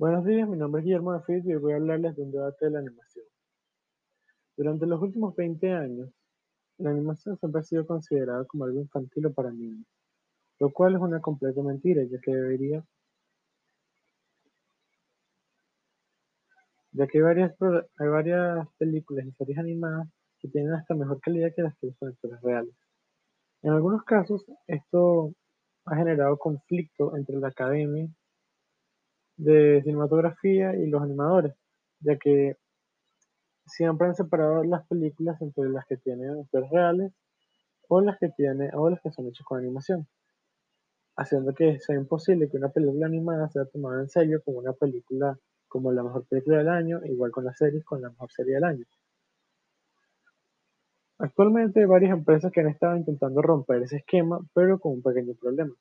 Buenos días, mi nombre es Guillermo Nafid y voy a hablarles de un debate de la animación. Durante los últimos 20 años, la animación siempre ha sido considerada como algo infantil o para niños, lo cual es una completa mentira, ya que debería ya que hay varias, películas y series animadas que tienen hasta mejor calidad que las que son actores reales. En algunos casos, esto ha generado conflicto entre la academia de cinematografía y los animadores, ya que siempre han separado las películas entre las que tienen actores reales o las que tiene, o las que son hechas con animación, haciendo que sea imposible que una película animada sea tomada en serio como una película como la mejor película del año, igual con las series con la mejor serie del año. Actualmente hay varias empresas que han estado intentando romper ese esquema, pero con un pequeño problema.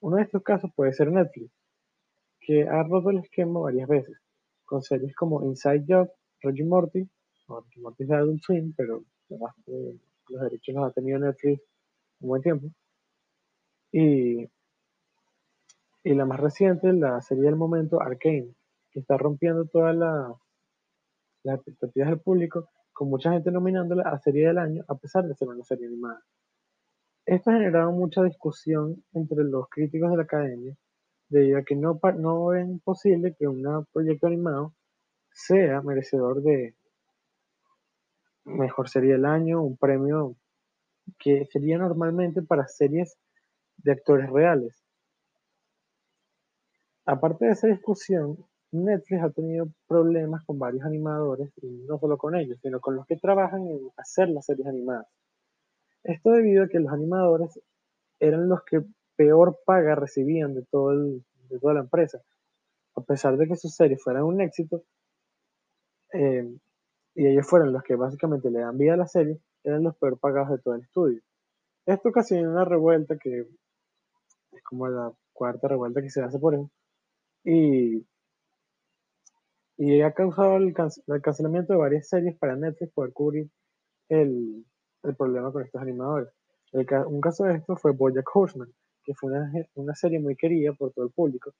Uno de estos casos puede ser Netflix, que ha roto el esquema varias veces, con series como Inside Job, Reggie Morty, o Reggie Morty es Adult Swim, pero los derechos los ha tenido Netflix un buen tiempo. Y, y la más reciente, la serie del momento, Arcane, que está rompiendo todas las expectativas del público, con mucha gente nominándola a serie del año, a pesar de ser una serie animada. Esto ha generado mucha discusión entre los críticos de la academia, debido a que no, no ven posible que un proyecto animado sea merecedor de mejor serie del año, un premio que sería normalmente para series de actores reales. Aparte de esa discusión, Netflix ha tenido problemas con varios animadores, y no solo con ellos, sino con los que trabajan en hacer las series animadas. Esto debido a que los animadores eran los que peor paga recibían de, todo de toda la empresa. A pesar de que sus series fueran un éxito, eh, y ellos fueron los que básicamente le dan vida a la serie, eran los peor pagados de todo el estudio. Esto ocasionó una revuelta que es como la cuarta revuelta que se hace por él, y, y ha causado el, cancelamiento de varias series para Netflix poder cubrir el, el problema con estos animadores. un caso de esto fue Bojack Horseman, que fue una, una serie muy querida por todo el público,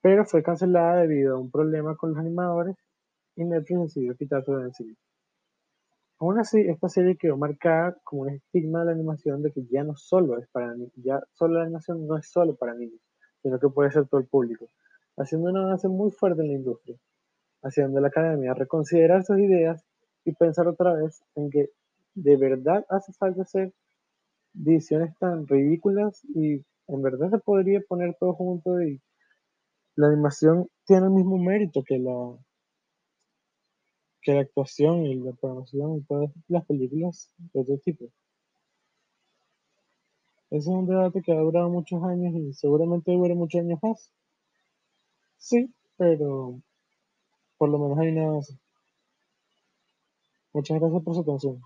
pero fue cancelada debido a un problema con los animadores y Netflix decidió quitarlo de encima. Aún así, esta serie quedó marcada como un estigma de la animación de que ya no solo es para ya solo la animación no es solo para niños, sino que puede ser todo el público, haciendo un avance muy fuerte en la industria, haciendo a la academia reconsiderar sus ideas y pensar otra vez en que de verdad hace falta hacer decisiones tan ridículas y en verdad se podría poner todo junto y la animación tiene el mismo mérito que la que la actuación y la programación y todas las películas de otro tipo. Ese es un debate que ha durado muchos años y seguramente dure muchos años más. Sí, pero por lo menos hay una base. Muchas gracias por su atención.